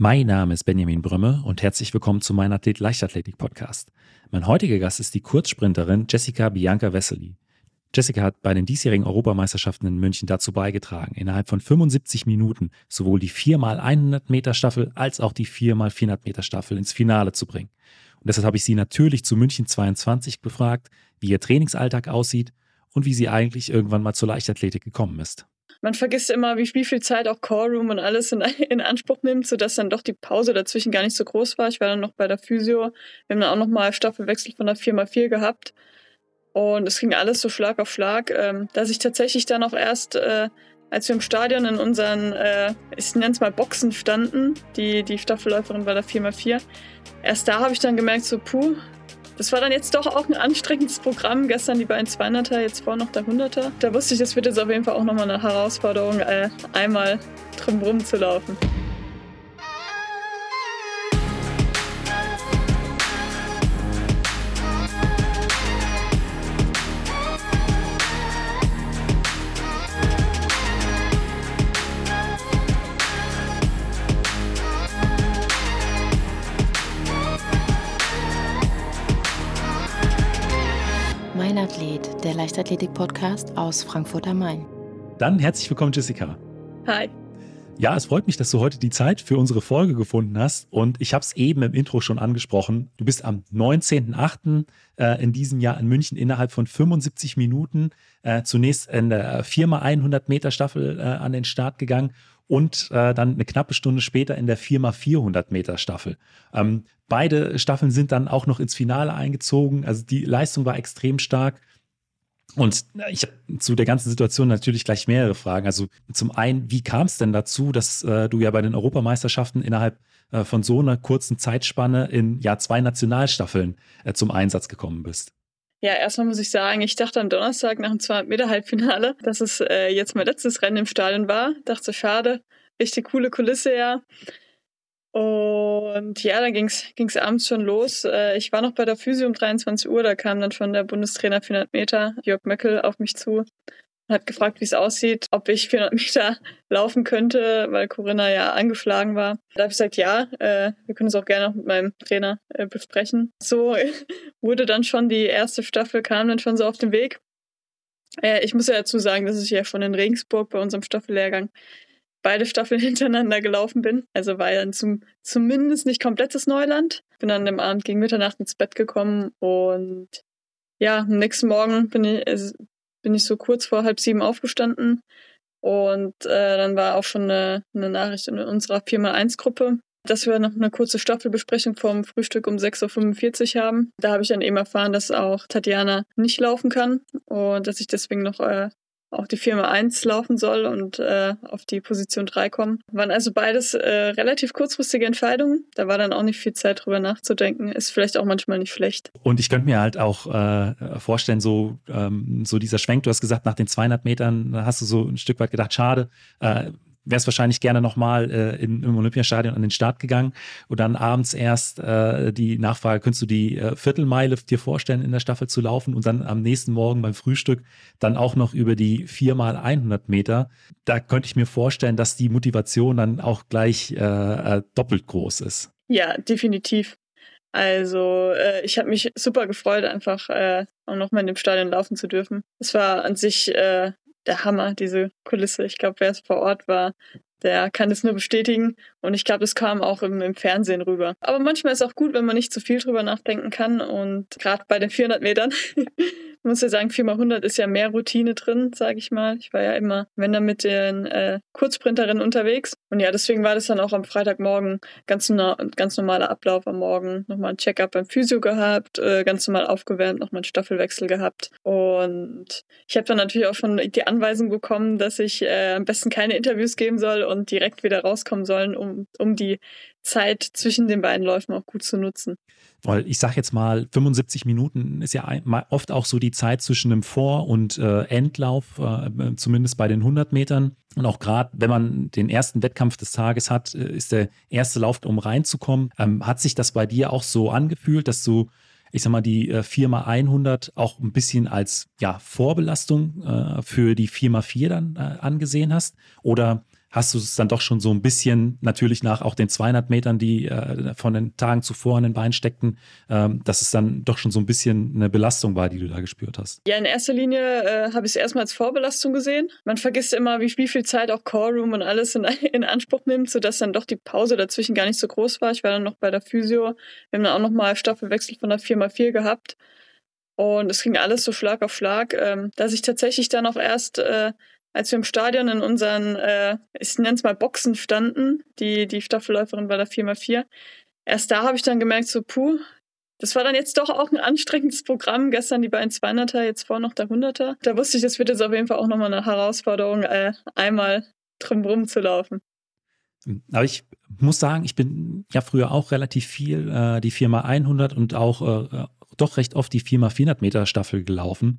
Mein Name ist Benjamin Brümme und herzlich willkommen zu meinem Athlet Leichtathletik Podcast. Mein heutiger Gast ist die Kurzsprinterin Jessica Bianca Wessely. Jessica hat bei den diesjährigen Europameisterschaften in München dazu beigetragen, innerhalb von 75 Minuten sowohl die 4x100 Meter Staffel als auch die 4x400 Meter Staffel ins Finale zu bringen. Und deshalb habe ich sie natürlich zu München 22 befragt, wie ihr Trainingsalltag aussieht und wie sie eigentlich irgendwann mal zur Leichtathletik gekommen ist. Man vergisst immer, wie, wie viel Zeit auch Callroom und alles in, in Anspruch nimmt, sodass dann doch die Pause dazwischen gar nicht so groß war. Ich war dann noch bei der Physio. Wir haben dann auch noch mal Staffelwechsel von der 4x4 gehabt. Und es ging alles so Schlag auf Schlag, ähm, dass ich tatsächlich dann auch erst, äh, als wir im Stadion in unseren, äh, ich nenne es mal Boxen standen, die, die Staffelläuferin war der 4x4, erst da habe ich dann gemerkt, so puh, das war dann jetzt doch auch ein anstrengendes Programm. Gestern die beiden 200er, jetzt vor noch der 100er. Da wusste ich, das wird jetzt auf jeden Fall auch nochmal eine Herausforderung, äh, einmal drumherum zu laufen. Athlet, der Leichtathletik-Podcast aus Frankfurt am Main. Dann herzlich willkommen, Jessica. Hi. Ja, es freut mich, dass du heute die Zeit für unsere Folge gefunden hast. Und ich habe es eben im Intro schon angesprochen. Du bist am 19.08. Äh, in diesem Jahr in München innerhalb von 75 Minuten äh, zunächst in der 4x100 Meter Staffel äh, an den Start gegangen und äh, dann eine knappe Stunde später in der 4x400 Meter Staffel. Ähm, beide Staffeln sind dann auch noch ins Finale eingezogen. Also die Leistung war extrem stark. Und ich habe zu der ganzen Situation natürlich gleich mehrere Fragen. Also zum einen, wie kam es denn dazu, dass äh, du ja bei den Europameisterschaften innerhalb äh, von so einer kurzen Zeitspanne in ja zwei Nationalstaffeln äh, zum Einsatz gekommen bist? Ja, erstmal muss ich sagen, ich dachte am Donnerstag nach dem 200 Meter Halbfinale, dass es äh, jetzt mein letztes Rennen im Stadion war. Dachte schade, richtig coole Kulisse ja. Und ja, dann ging's ging's abends schon los. Äh, ich war noch bei der Physio um 23 Uhr, da kam dann schon der Bundestrainer 400 Meter, Jörg Möckel, auf mich zu hat gefragt, wie es aussieht, ob ich 400 Meter laufen könnte, weil Corinna ja angeschlagen war. Da habe ich gesagt, ja, äh, wir können es auch gerne noch mit meinem Trainer äh, besprechen. So wurde dann schon die erste Staffel, kam dann schon so auf den Weg. Äh, ich muss ja dazu sagen, dass ich ja schon in Regensburg bei unserem Staffellehrgang beide Staffeln hintereinander gelaufen bin. Also war dann zum, zumindest nicht komplettes Neuland. Bin dann am Abend gegen Mitternacht ins Bett gekommen und ja, am nächsten Morgen bin ich, bin ich so kurz vor halb sieben aufgestanden und äh, dann war auch schon eine, eine Nachricht in unserer 4x1-Gruppe, dass wir noch eine kurze Staffelbesprechung vom Frühstück um 6.45 Uhr haben. Da habe ich dann eben erfahren, dass auch Tatjana nicht laufen kann und dass ich deswegen noch äh, auch die Firma 1 laufen soll und äh, auf die Position 3 kommen. Waren also beides äh, relativ kurzfristige Entscheidungen. Da war dann auch nicht viel Zeit drüber nachzudenken. Ist vielleicht auch manchmal nicht schlecht. Und ich könnte mir halt auch äh, vorstellen, so, ähm, so dieser Schwenk, du hast gesagt, nach den 200 Metern hast du so ein Stück weit gedacht, schade, äh, wärst wahrscheinlich gerne nochmal äh, im Olympiastadion an den Start gegangen und dann abends erst äh, die Nachfrage, könntest du die äh, Viertelmeile dir vorstellen, in der Staffel zu laufen und dann am nächsten Morgen beim Frühstück dann auch noch über die viermal 100 Meter. Da könnte ich mir vorstellen, dass die Motivation dann auch gleich äh, äh, doppelt groß ist. Ja, definitiv. Also äh, ich habe mich super gefreut, einfach äh, auch nochmal in dem Stadion laufen zu dürfen. Es war an sich äh, der Hammer, diese Kulisse. Ich glaube, wer es vor Ort war, der kann es nur bestätigen. Und ich glaube, das kam auch im, im, Fernsehen rüber. Aber manchmal ist es auch gut, wenn man nicht zu viel drüber nachdenken kann. Und gerade bei den 400 Metern muss ja sagen, 4x100 ist ja mehr Routine drin, sage ich mal. Ich war ja immer, wenn dann mit den äh, Kurzsprinterinnen unterwegs. Und ja, deswegen war das dann auch am Freitagmorgen ganz, no ganz normaler Ablauf am Morgen. Nochmal ein Check-up beim Physio gehabt, äh, ganz normal aufgewärmt, nochmal einen Staffelwechsel gehabt. Und ich habe dann natürlich auch schon die Anweisung bekommen, dass ich äh, am besten keine Interviews geben soll und direkt wieder rauskommen sollen, um, um die Zeit zwischen den beiden Läufen auch gut zu nutzen. Weil ich sage jetzt mal, 75 Minuten ist ja oft auch so die Zeit zwischen dem Vor- und äh, Endlauf, äh, zumindest bei den 100 Metern. Und auch gerade, wenn man den ersten Wettkampf des Tages hat, äh, ist der erste Lauf, um reinzukommen. Ähm, hat sich das bei dir auch so angefühlt, dass du ich sag mal, die äh, 4x100 auch ein bisschen als ja, Vorbelastung äh, für die 4x4 dann äh, angesehen hast? Oder hast du es dann doch schon so ein bisschen, natürlich nach auch den 200 Metern, die äh, von den Tagen zuvor in den Beinen steckten, ähm, dass es dann doch schon so ein bisschen eine Belastung war, die du da gespürt hast? Ja, in erster Linie äh, habe ich es erstmal als Vorbelastung gesehen. Man vergisst immer, wie, wie viel Zeit auch Callroom und alles in, in Anspruch nimmt, sodass dann doch die Pause dazwischen gar nicht so groß war. Ich war dann noch bei der Physio. Wir haben dann auch nochmal Staffelwechsel von der 4x4 gehabt. Und es ging alles so Schlag auf Schlag, ähm, dass ich tatsächlich dann auch erst äh, als wir im Stadion in unseren, äh, ich nenne es mal Boxen standen, die, die Staffelläuferin bei der 4x4, erst da habe ich dann gemerkt, so puh, das war dann jetzt doch auch ein anstrengendes Programm. Gestern die beiden 200er, jetzt vor noch der 100er. Da wusste ich, das wird jetzt auf jeden Fall auch nochmal eine Herausforderung, äh, einmal drumrum zu laufen. Aber ich muss sagen, ich bin ja früher auch relativ viel äh, die 4x100 und auch äh, doch recht oft die 4x400 Meter Staffel gelaufen.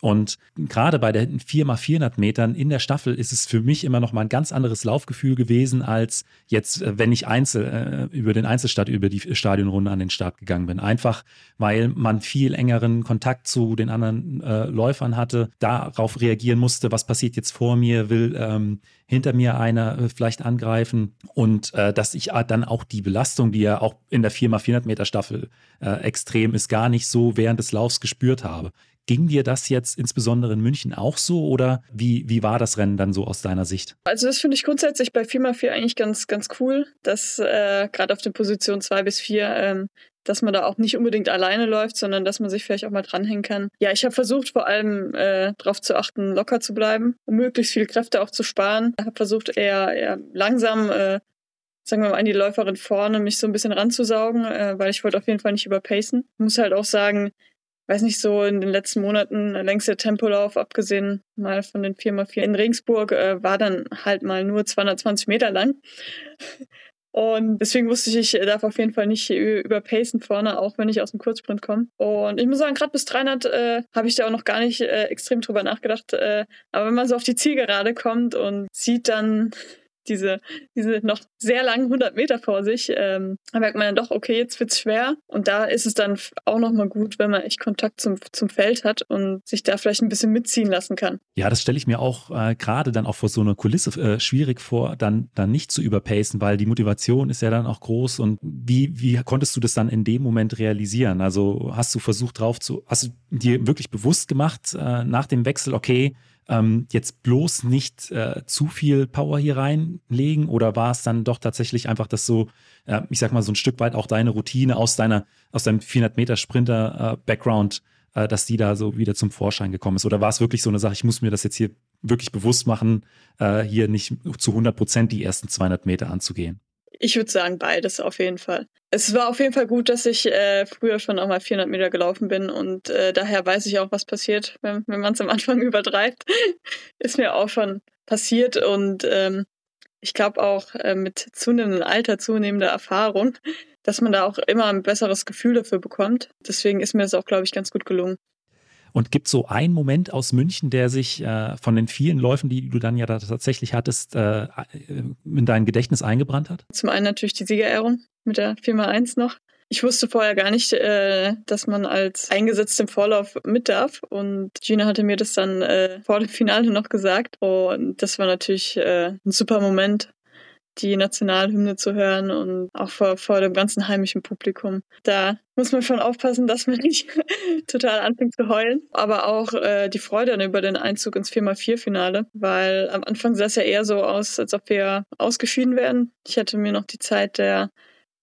Und gerade bei den 4x400 Metern in der Staffel ist es für mich immer noch mal ein ganz anderes Laufgefühl gewesen, als jetzt, äh, wenn ich Einzel, äh, über den Einzelstart, über die Stadionrunde an den Start gegangen bin. Einfach, weil man viel engeren Kontakt zu den anderen äh, Läufern hatte, darauf reagieren musste, was passiert jetzt vor mir, will ähm, hinter mir einer äh, vielleicht angreifen und äh, dass ich äh, dann auch die Belastung, die ja auch in der 4x400 Meter Staffel extrem ist, gar nicht so während des Laufs gespürt habe. Ging dir das jetzt insbesondere in München auch so oder wie, wie war das Rennen dann so aus deiner Sicht? Also das finde ich grundsätzlich bei 4x4 eigentlich ganz, ganz cool, dass äh, gerade auf den Positionen 2 bis 4 ähm, dass man da auch nicht unbedingt alleine läuft, sondern dass man sich vielleicht auch mal dranhängen kann. Ja, ich habe versucht, vor allem äh, darauf zu achten, locker zu bleiben, um möglichst viel Kräfte auch zu sparen. Ich habe versucht, eher, eher langsam, äh, sagen wir mal, an die Läuferin vorne mich so ein bisschen ranzusaugen, äh, weil ich wollte auf jeden Fall nicht überpacen. Ich muss halt auch sagen, weiß nicht, so in den letzten Monaten der längste Tempolauf, abgesehen mal von den 4x4 in Regensburg, äh, war dann halt mal nur 220 Meter lang. Und deswegen wusste ich, ich darf auf jeden Fall nicht überpacen vorne, auch wenn ich aus dem Kurzsprint komme. Und ich muss sagen, gerade bis 300 äh, habe ich da auch noch gar nicht äh, extrem drüber nachgedacht. Äh, aber wenn man so auf die Zielgerade kommt und sieht dann diese, diese noch sehr langen 100 Meter vor sich, ähm, da merkt man dann doch, okay, jetzt wird's schwer. Und da ist es dann auch nochmal gut, wenn man echt Kontakt zum, zum Feld hat und sich da vielleicht ein bisschen mitziehen lassen kann. Ja, das stelle ich mir auch äh, gerade dann auch vor so einer Kulisse äh, schwierig vor, dann, dann nicht zu überpacen, weil die Motivation ist ja dann auch groß. Und wie, wie konntest du das dann in dem Moment realisieren? Also hast du versucht drauf zu, hast du dir wirklich bewusst gemacht äh, nach dem Wechsel, okay, ähm, jetzt bloß nicht äh, zu viel Power hier reinlegen? Oder war es dann doch tatsächlich einfach das so, äh, ich sag mal, so ein Stück weit auch deine Routine aus deiner, aus deinem 400 Meter Sprinter-Background, äh, dass die da so wieder zum Vorschein gekommen ist? Oder war es wirklich so eine Sache, ich muss mir das jetzt hier wirklich bewusst machen, äh, hier nicht zu 100 Prozent die ersten 200 Meter anzugehen? Ich würde sagen beides auf jeden Fall. Es war auf jeden Fall gut, dass ich äh, früher schon auch mal 400 Meter gelaufen bin und äh, daher weiß ich auch, was passiert, wenn, wenn man es am Anfang übertreibt. Ist mir auch schon passiert und ähm, ich glaube auch äh, mit zunehmendem Alter, zunehmender Erfahrung, dass man da auch immer ein besseres Gefühl dafür bekommt. Deswegen ist mir das auch, glaube ich, ganz gut gelungen. Und gibt so einen Moment aus München, der sich äh, von den vielen Läufen, die du dann ja da tatsächlich hattest, äh, in dein Gedächtnis eingebrannt hat? Zum einen natürlich die Siegerehrung mit der Firma 1 noch. Ich wusste vorher gar nicht, äh, dass man als eingesetzt im Vorlauf mit darf. Und Gina hatte mir das dann äh, vor dem Finale noch gesagt. Und das war natürlich äh, ein super Moment, die Nationalhymne zu hören und auch vor, vor dem ganzen heimischen Publikum. Da muss man schon aufpassen, dass man nicht total anfängt zu heulen. Aber auch äh, die Freude über den Einzug ins 4x4-Finale, weil am Anfang sah es ja eher so aus, als ob wir ausgeschieden werden. Ich hatte mir noch die Zeit der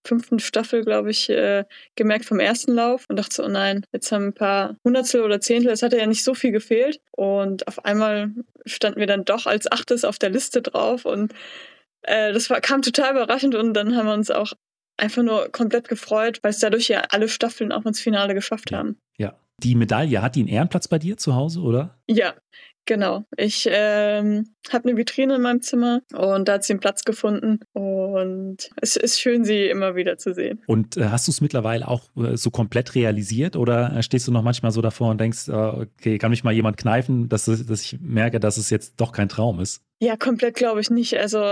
fünften Staffel, glaube ich, äh, gemerkt vom ersten Lauf und dachte so, oh nein, jetzt haben ein paar Hundertstel oder Zehntel, es hatte ja nicht so viel gefehlt. Und auf einmal standen wir dann doch als Achtes auf der Liste drauf und äh, das war, kam total überraschend und dann haben wir uns auch einfach nur komplett gefreut, weil es dadurch ja alle Staffeln auch ins Finale geschafft haben. Ja. Die Medaille, hat die einen Ehrenplatz bei dir zu Hause, oder? Ja, genau. Ich ähm, habe eine Vitrine in meinem Zimmer und da hat sie einen Platz gefunden und es ist schön, sie immer wieder zu sehen. Und äh, hast du es mittlerweile auch äh, so komplett realisiert oder äh, stehst du noch manchmal so davor und denkst, äh, okay, kann mich mal jemand kneifen, dass, dass ich merke, dass es jetzt doch kein Traum ist? Ja, komplett glaube ich nicht. Also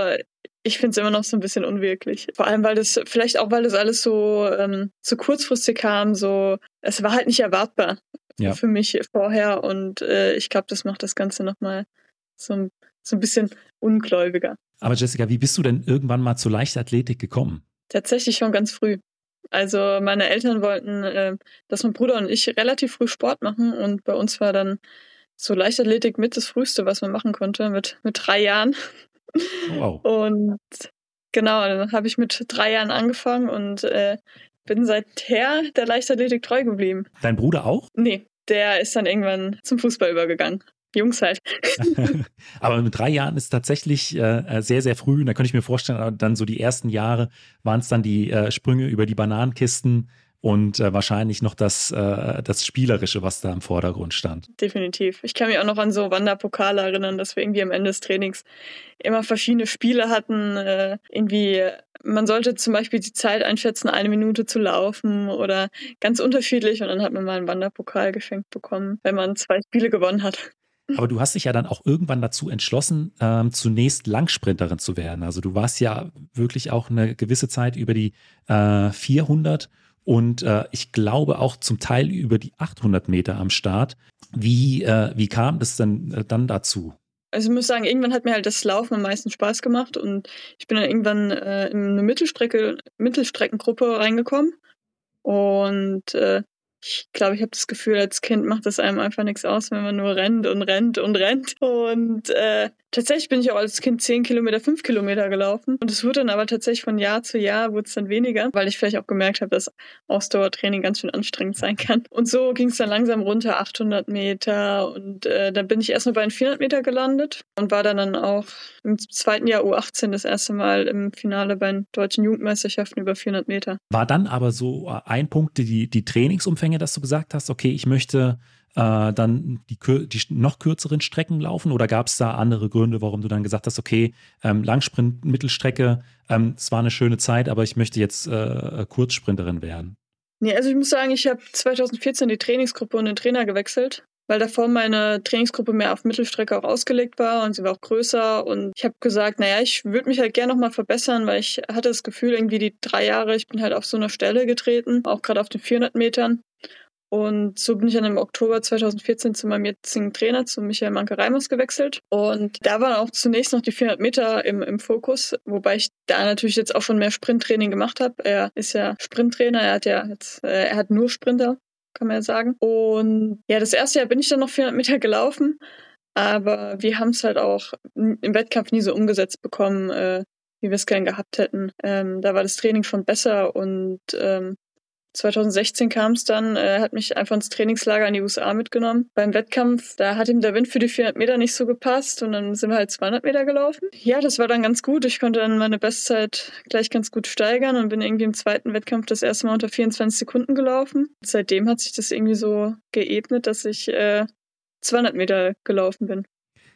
ich finde es immer noch so ein bisschen unwirklich. Vor allem, weil das, vielleicht auch, weil das alles so, ähm, so kurzfristig kam, so, es war halt nicht erwartbar ja. für mich vorher und äh, ich glaube, das macht das Ganze nochmal so, so ein bisschen ungläubiger. Aber Jessica, wie bist du denn irgendwann mal zur Leichtathletik gekommen? Tatsächlich schon ganz früh. Also meine Eltern wollten, äh, dass mein Bruder und ich relativ früh Sport machen und bei uns war dann so Leichtathletik mit das Frühste, was man machen konnte, mit, mit drei Jahren. Wow. Und genau, dann habe ich mit drei Jahren angefangen und äh, bin seither der Leichtathletik treu geblieben. Dein Bruder auch? Nee, der ist dann irgendwann zum Fußball übergegangen. Jungs halt. aber mit drei Jahren ist tatsächlich äh, sehr, sehr früh. Und da könnte ich mir vorstellen, dann so die ersten Jahre waren es dann die äh, Sprünge über die Bananenkisten und äh, wahrscheinlich noch das, äh, das Spielerische, was da im Vordergrund stand. Definitiv. Ich kann mich auch noch an so Wanderpokale erinnern, dass wir irgendwie am Ende des Trainings immer verschiedene Spiele hatten. Äh, irgendwie, man sollte zum Beispiel die Zeit einschätzen, eine Minute zu laufen oder ganz unterschiedlich und dann hat man mal einen Wanderpokal geschenkt bekommen, wenn man zwei Spiele gewonnen hat. Aber du hast dich ja dann auch irgendwann dazu entschlossen, ähm, zunächst Langsprinterin zu werden. Also du warst ja wirklich auch eine gewisse Zeit über die äh, 400 und äh, ich glaube auch zum Teil über die 800 Meter am Start. Wie, äh, wie kam das denn äh, dann dazu? Also ich muss sagen, irgendwann hat mir halt das Laufen am meisten Spaß gemacht und ich bin dann irgendwann äh, in eine Mittelstrecke, Mittelstreckengruppe reingekommen und äh, ich glaube, ich habe das Gefühl, als Kind macht es einem einfach nichts aus, wenn man nur rennt und rennt und rennt. Und äh, tatsächlich bin ich auch als Kind 10 Kilometer, 5 Kilometer gelaufen. Und es wurde dann aber tatsächlich von Jahr zu Jahr wurde es dann weniger, weil ich vielleicht auch gemerkt habe, dass Ausdauertraining ganz schön anstrengend sein kann. Und so ging es dann langsam runter, 800 Meter. Und äh, dann bin ich erstmal bei den 400 Meter gelandet und war dann, dann auch im zweiten Jahr U18 das erste Mal im Finale bei den deutschen Jugendmeisterschaften über 400 Meter. War dann aber so ein Punkt, die, die Trainingsumfänge, dass du gesagt hast, okay, ich möchte äh, dann die, die, noch kürzeren Strecken laufen? Oder gab es da andere Gründe, warum du dann gesagt hast, okay, ähm, Langsprint, Mittelstrecke, ähm, es war eine schöne Zeit, aber ich möchte jetzt äh, Kurzsprinterin werden? Nee, also ich muss sagen, ich habe 2014 die Trainingsgruppe und den Trainer gewechselt, weil davor meine Trainingsgruppe mehr auf Mittelstrecke auch ausgelegt war und sie war auch größer. Und ich habe gesagt, naja, ich würde mich halt gerne nochmal verbessern, weil ich hatte das Gefühl, irgendwie die drei Jahre, ich bin halt auf so einer Stelle getreten, auch gerade auf den 400 Metern. Und so bin ich dann im Oktober 2014 zu meinem jetzigen Trainer, zu Michael Manke-Reimers, gewechselt. Und da waren auch zunächst noch die 400 Meter im, im Fokus, wobei ich da natürlich jetzt auch schon mehr Sprinttraining gemacht habe. Er ist ja Sprinttrainer, er hat ja jetzt, äh, er hat nur Sprinter, kann man ja sagen. Und ja, das erste Jahr bin ich dann noch 400 Meter gelaufen, aber wir haben es halt auch im Wettkampf nie so umgesetzt bekommen, äh, wie wir es gern gehabt hätten. Ähm, da war das Training schon besser und ähm, 2016 kam es dann, er hat mich einfach ins Trainingslager in die USA mitgenommen. Beim Wettkampf, da hat ihm der Wind für die 400 Meter nicht so gepasst und dann sind wir halt 200 Meter gelaufen. Ja, das war dann ganz gut. Ich konnte dann meine Bestzeit gleich ganz gut steigern und bin irgendwie im zweiten Wettkampf das erste Mal unter 24 Sekunden gelaufen. Seitdem hat sich das irgendwie so geebnet, dass ich äh, 200 Meter gelaufen bin.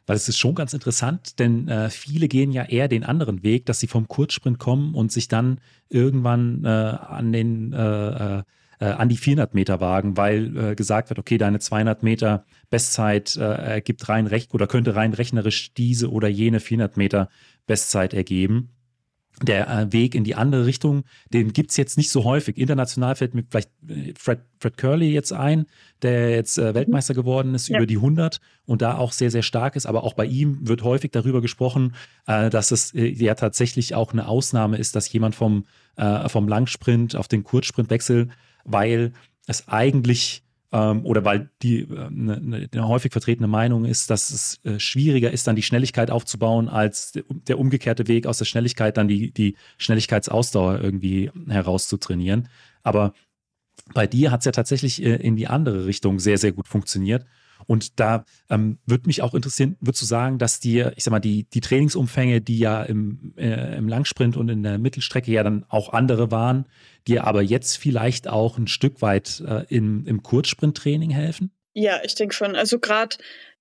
Weil es ist schon ganz interessant, denn äh, viele gehen ja eher den anderen Weg, dass sie vom Kurzsprint kommen und sich dann irgendwann äh, an den äh, äh, äh an die 400 Meter wagen, weil äh, gesagt wird, okay, deine 200 Meter Bestzeit ergibt rein recht oder könnte rein rechnerisch diese oder jene 400 Meter Bestzeit ergeben der äh, Weg in die andere Richtung, den gibt es jetzt nicht so häufig. International fällt mir vielleicht äh, Fred, Fred Curley jetzt ein, der jetzt äh, Weltmeister geworden ist ja. über die 100 und da auch sehr, sehr stark ist. Aber auch bei ihm wird häufig darüber gesprochen, dass es ja tatsächlich auch eine Ausnahme ist, dass jemand vom, vom Langsprint auf den Kurzsprint wechselt, weil es eigentlich ähm, oder weil die äh, ne, ne, häufig vertretene Meinung ist, dass es äh, schwieriger ist, dann die Schnelligkeit aufzubauen, als der umgekehrte Weg aus der Schnelligkeit dann die, die Schnelligkeitsausdauer irgendwie herauszutrainieren. Aber bei dir hat es ja tatsächlich äh, in die andere Richtung sehr, sehr gut funktioniert. Und da ähm, würde mich auch interessieren, würdest du sagen, dass dir, ich sag mal, die, die Trainingsumfänge, die ja im, äh, im Langsprint und in der Mittelstrecke ja dann auch andere waren, dir aber jetzt vielleicht auch ein Stück weit äh, im, im Kurzsprinttraining helfen? Ja, ich denke schon. Also gerade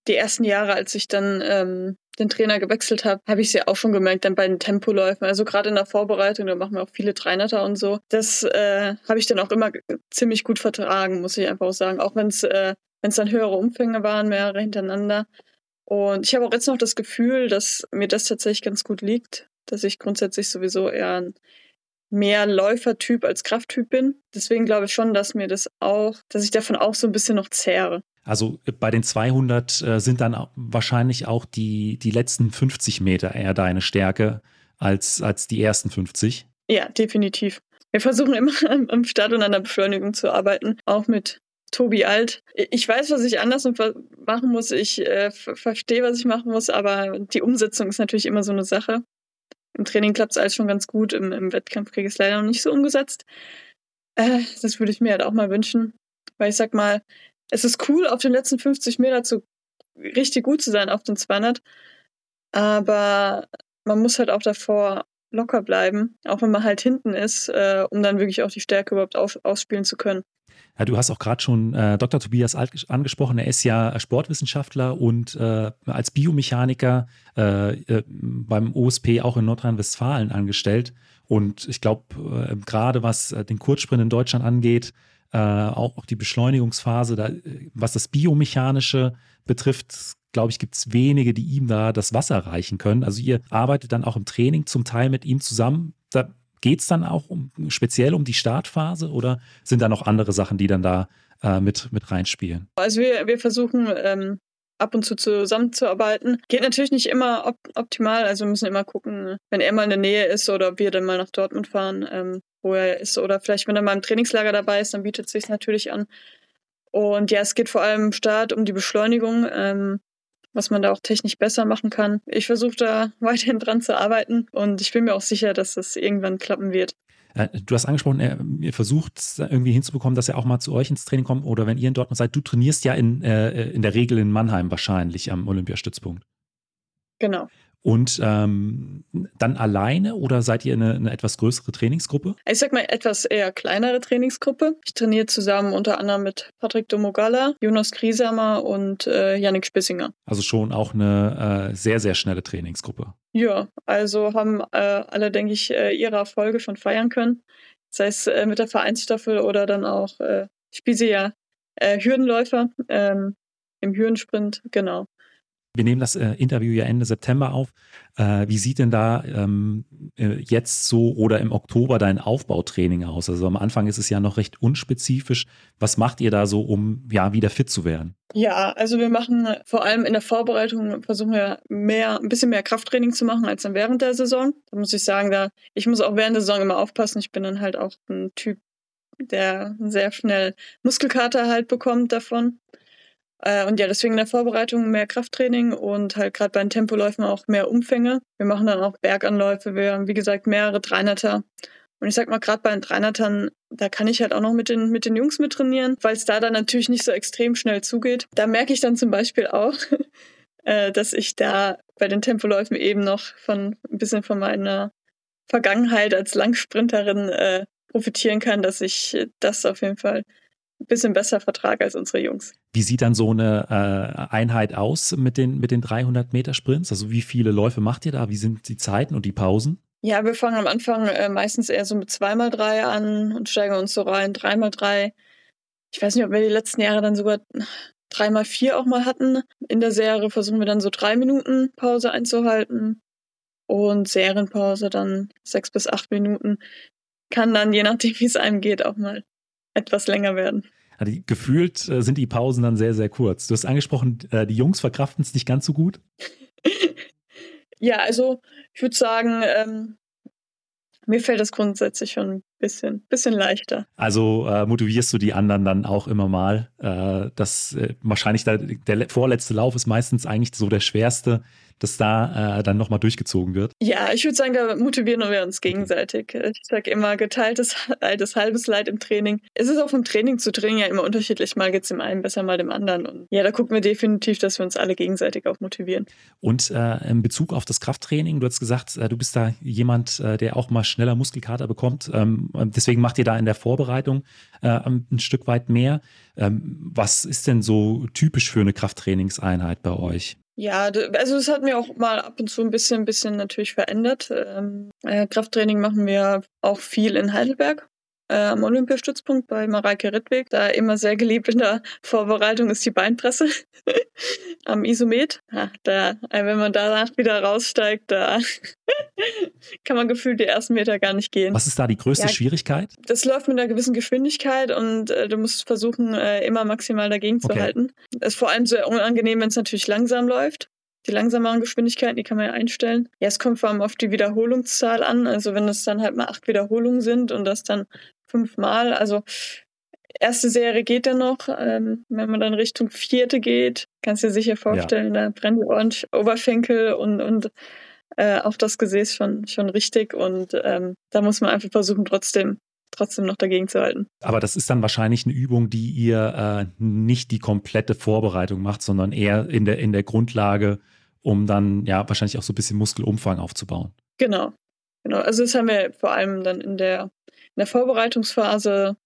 die ersten Jahre, als ich dann ähm, den Trainer gewechselt habe, habe ich es ja auch schon gemerkt, dann bei den Tempoläufen. Also gerade in der Vorbereitung, da machen wir auch viele 300er und so. Das äh, habe ich dann auch immer ziemlich gut vertragen, muss ich einfach auch sagen. Auch wenn es äh, wenn es dann höhere Umfänge waren, mehrere hintereinander. Und ich habe auch jetzt noch das Gefühl, dass mir das tatsächlich ganz gut liegt, dass ich grundsätzlich sowieso eher ein mehr Läufertyp als Krafttyp bin. Deswegen glaube ich schon, dass mir das auch, dass ich davon auch so ein bisschen noch zehre. Also äh, bei den 200 äh, sind dann wahrscheinlich auch die, die letzten 50 Meter eher deine Stärke als, als die ersten 50. Ja, definitiv. Wir versuchen immer am Start und an der Beschleunigung zu arbeiten, auch mit Tobi Alt. Ich weiß, was ich anders machen muss. Ich äh, verstehe, was ich machen muss, aber die Umsetzung ist natürlich immer so eine Sache. Im Training klappt es alles schon ganz gut, im, im Wettkampf kriege ich es leider noch nicht so umgesetzt. Äh, das würde ich mir halt auch mal wünschen. Weil ich sag mal, es ist cool, auf den letzten 50 Meter zu richtig gut zu sein auf den 200. Aber man muss halt auch davor locker bleiben, auch wenn man halt hinten ist, äh, um dann wirklich auch die Stärke überhaupt auf, ausspielen zu können. Ja, du hast auch gerade schon äh, Dr. Tobias Alt angesprochen. Er ist ja Sportwissenschaftler und äh, als Biomechaniker äh, äh beim OSP auch in Nordrhein-Westfalen angestellt. Und ich glaube, äh, gerade was äh, den Kurzsprint in Deutschland angeht, auch, auch die Beschleunigungsphase, da, was das Biomechanische betrifft, glaube ich, gibt es wenige, die ihm da das Wasser reichen können. Also ihr arbeitet dann auch im Training zum Teil mit ihm zusammen. Da geht es dann auch um, speziell um die Startphase oder sind da noch andere Sachen, die dann da äh, mit, mit reinspielen? Also wir, wir versuchen ähm, ab und zu zusammenzuarbeiten. Geht natürlich nicht immer op optimal, also wir müssen immer gucken, wenn er mal in der Nähe ist oder ob wir dann mal nach Dortmund fahren, ähm, wo er ist oder vielleicht wenn er mal im Trainingslager dabei ist, dann bietet es sich natürlich an. Und ja, es geht vor allem im Start um die Beschleunigung. Ähm, was man da auch technisch besser machen kann. Ich versuche da weiterhin dran zu arbeiten und ich bin mir auch sicher, dass das irgendwann klappen wird. Äh, du hast angesprochen, ihr versucht irgendwie hinzubekommen, dass er auch mal zu euch ins Training kommt oder wenn ihr in Dortmund seid. Du trainierst ja in, äh, in der Regel in Mannheim wahrscheinlich am Olympiastützpunkt. Genau. Und ähm, dann alleine oder seid ihr eine, eine, etwas größere Trainingsgruppe? Ich sag mal etwas eher kleinere Trainingsgruppe. Ich trainiere zusammen unter anderem mit Patrick Domogala, Jonas Griesamer und äh, Yannick Spissinger. Also schon auch eine äh, sehr, sehr schnelle Trainingsgruppe. Ja, also haben äh, alle, denke ich, äh, ihre Erfolge schon feiern können. Sei es äh, mit der Vereinsstaffel oder dann auch, äh, ich spiele sie ja Hürdenläufer ähm, im Hürdensprint, genau. Wir nehmen das äh, Interview ja Ende September auf. Äh, wie sieht denn da ähm, äh, jetzt so oder im Oktober dein Aufbautraining aus? Also am Anfang ist es ja noch recht unspezifisch. Was macht ihr da so, um ja wieder fit zu werden? Ja, also wir machen vor allem in der Vorbereitung versuchen wir mehr, ein bisschen mehr Krafttraining zu machen als dann während der Saison. Da muss ich sagen, da ich muss auch während der Saison immer aufpassen. Ich bin dann halt auch ein Typ, der sehr schnell Muskelkater halt bekommt davon. Äh, und ja, deswegen in der Vorbereitung mehr Krafttraining und halt gerade bei den Tempoläufen auch mehr Umfänge. Wir machen dann auch Berganläufe. Wir haben, wie gesagt, mehrere Dreinatter. Und ich sag mal, gerade bei den Dreinattern, da kann ich halt auch noch mit den, mit den Jungs mit trainieren, weil es da dann natürlich nicht so extrem schnell zugeht. Da merke ich dann zum Beispiel auch, äh, dass ich da bei den Tempoläufen eben noch von ein bisschen von meiner Vergangenheit als Langsprinterin äh, profitieren kann, dass ich das auf jeden Fall bisschen besser vertrage als unsere Jungs. Wie sieht dann so eine äh, Einheit aus mit den, mit den 300 Meter Sprints? Also wie viele Läufe macht ihr da? Wie sind die Zeiten und die Pausen? Ja, wir fangen am Anfang äh, meistens eher so mit 2x3 an und steigern uns so rein, 3x3. Ich weiß nicht, ob wir die letzten Jahre dann sogar 3x4 auch mal hatten. In der Serie versuchen wir dann so drei Minuten Pause einzuhalten und Serienpause dann sechs bis acht Minuten. Kann dann, je nachdem, wie es einem geht, auch mal etwas länger werden. Also gefühlt äh, sind die Pausen dann sehr, sehr kurz. Du hast angesprochen, äh, die Jungs verkraften es nicht ganz so gut. ja, also ich würde sagen, ähm, mir fällt das grundsätzlich schon ein bisschen, bisschen leichter. Also äh, motivierst du die anderen dann auch immer mal. Äh, das äh, wahrscheinlich der, der vorletzte Lauf ist meistens eigentlich so der schwerste dass da äh, dann nochmal durchgezogen wird? Ja, ich würde sagen, da motivieren wir uns gegenseitig. Ich sage immer, geteiltes ist halbes Leid im Training. Es ist auch vom Training zu Training ja immer unterschiedlich. Mal geht es dem einen besser, mal dem anderen. Und ja, da gucken wir definitiv, dass wir uns alle gegenseitig auch motivieren. Und äh, in Bezug auf das Krafttraining, du hast gesagt, äh, du bist da jemand, äh, der auch mal schneller Muskelkater bekommt. Ähm, deswegen macht ihr da in der Vorbereitung äh, ein Stück weit mehr. Ähm, was ist denn so typisch für eine Krafttrainingseinheit bei euch? Ja, also das hat mir auch mal ab und zu ein bisschen, ein bisschen natürlich verändert. Ähm, äh, Krafttraining machen wir auch viel in Heidelberg. Äh, am Olympiastützpunkt bei Mareike Rittweg. Da immer sehr geliebt in der Vorbereitung ist die Beinpresse am Isomet. Ja, da, äh, wenn man danach wieder raussteigt, da kann man gefühlt die ersten Meter gar nicht gehen. Was ist da die größte ja, Schwierigkeit? Das läuft mit einer gewissen Geschwindigkeit und äh, du musst versuchen, äh, immer maximal dagegen zu okay. halten. Es ist vor allem sehr unangenehm, wenn es natürlich langsam läuft. Die langsameren Geschwindigkeiten, die kann man ja einstellen. Ja, es kommt vor allem auf die Wiederholungszahl an. Also wenn es dann halt mal acht Wiederholungen sind und das dann fünfmal, also erste Serie geht dann noch. Ähm, wenn man dann Richtung vierte geht, kannst du dir sicher vorstellen, ja. da brennen die Ohren, Oberschenkel und, und äh, auch das Gesäß schon, schon richtig. Und ähm, da muss man einfach versuchen, trotzdem trotzdem noch dagegen zu halten. Aber das ist dann wahrscheinlich eine Übung, die ihr äh, nicht die komplette Vorbereitung macht, sondern eher in der, in der Grundlage, um dann ja wahrscheinlich auch so ein bisschen Muskelumfang aufzubauen. Genau. Genau. Also das haben wir vor allem dann in der, in der Vorbereitungsphase,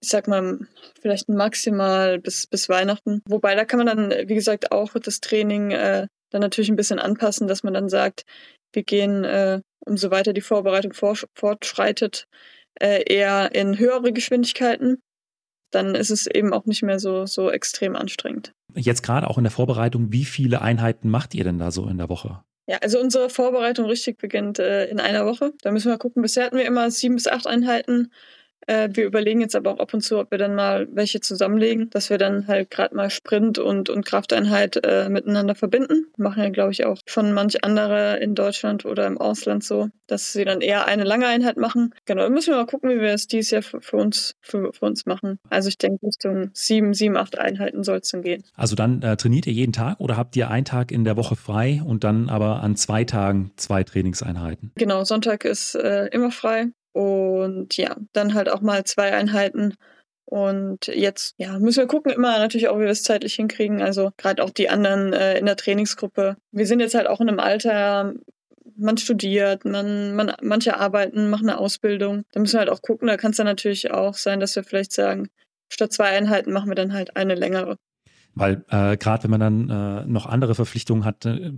ich sag mal, vielleicht maximal bis, bis Weihnachten. Wobei da kann man dann, wie gesagt, auch das Training äh, dann natürlich ein bisschen anpassen, dass man dann sagt, wir gehen, äh, umso weiter die Vorbereitung fortschreitet, äh, eher in höhere Geschwindigkeiten. Dann ist es eben auch nicht mehr so, so extrem anstrengend. Jetzt gerade auch in der Vorbereitung, wie viele Einheiten macht ihr denn da so in der Woche? Ja, also unsere Vorbereitung richtig beginnt äh, in einer Woche. Da müssen wir gucken. Bisher hatten wir immer sieben bis acht Einheiten äh, wir überlegen jetzt aber auch ab und zu, ob wir dann mal welche zusammenlegen, dass wir dann halt gerade mal Sprint und, und Krafteinheit äh, miteinander verbinden. Machen ja, glaube ich, auch schon manch andere in Deutschland oder im Ausland so, dass sie dann eher eine lange Einheit machen. Genau, dann müssen wir mal gucken, wie wir es dieses Jahr für, für uns, für, für, uns machen. Also ich denke, Richtung sieben, sieben, acht Einheiten soll es dann gehen. Also dann äh, trainiert ihr jeden Tag oder habt ihr einen Tag in der Woche frei und dann aber an zwei Tagen zwei Trainingseinheiten? Genau, Sonntag ist äh, immer frei. Und ja, dann halt auch mal zwei Einheiten. Und jetzt, ja, müssen wir gucken, immer natürlich auch, wie wir es zeitlich hinkriegen. Also gerade auch die anderen äh, in der Trainingsgruppe. Wir sind jetzt halt auch in einem Alter, man studiert, man, man, manche arbeiten, machen eine Ausbildung. Da müssen wir halt auch gucken. Da kann es dann natürlich auch sein, dass wir vielleicht sagen, statt zwei Einheiten machen wir dann halt eine längere. Weil äh, gerade wenn man dann äh, noch andere Verpflichtungen hat, äh,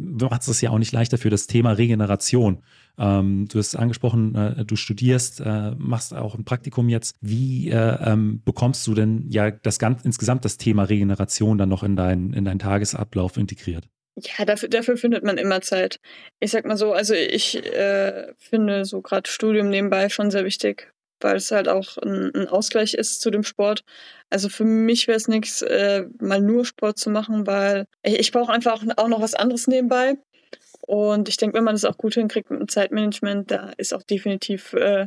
macht es ja auch nicht leichter für das Thema Regeneration. Ähm, du hast angesprochen, äh, du studierst, äh, machst auch ein Praktikum jetzt. Wie äh, ähm, bekommst du denn ja das ganz insgesamt das Thema Regeneration dann noch in, dein, in deinen Tagesablauf integriert? Ja, dafür, dafür findet man immer Zeit. Ich sag mal so, also ich äh, finde so gerade Studium nebenbei schon sehr wichtig, weil es halt auch ein, ein Ausgleich ist zu dem Sport. Also für mich wäre es nichts, äh, mal nur Sport zu machen, weil ich, ich brauche einfach auch noch was anderes nebenbei. Und ich denke, wenn man das auch gut hinkriegt mit dem Zeitmanagement, da ist auch definitiv äh,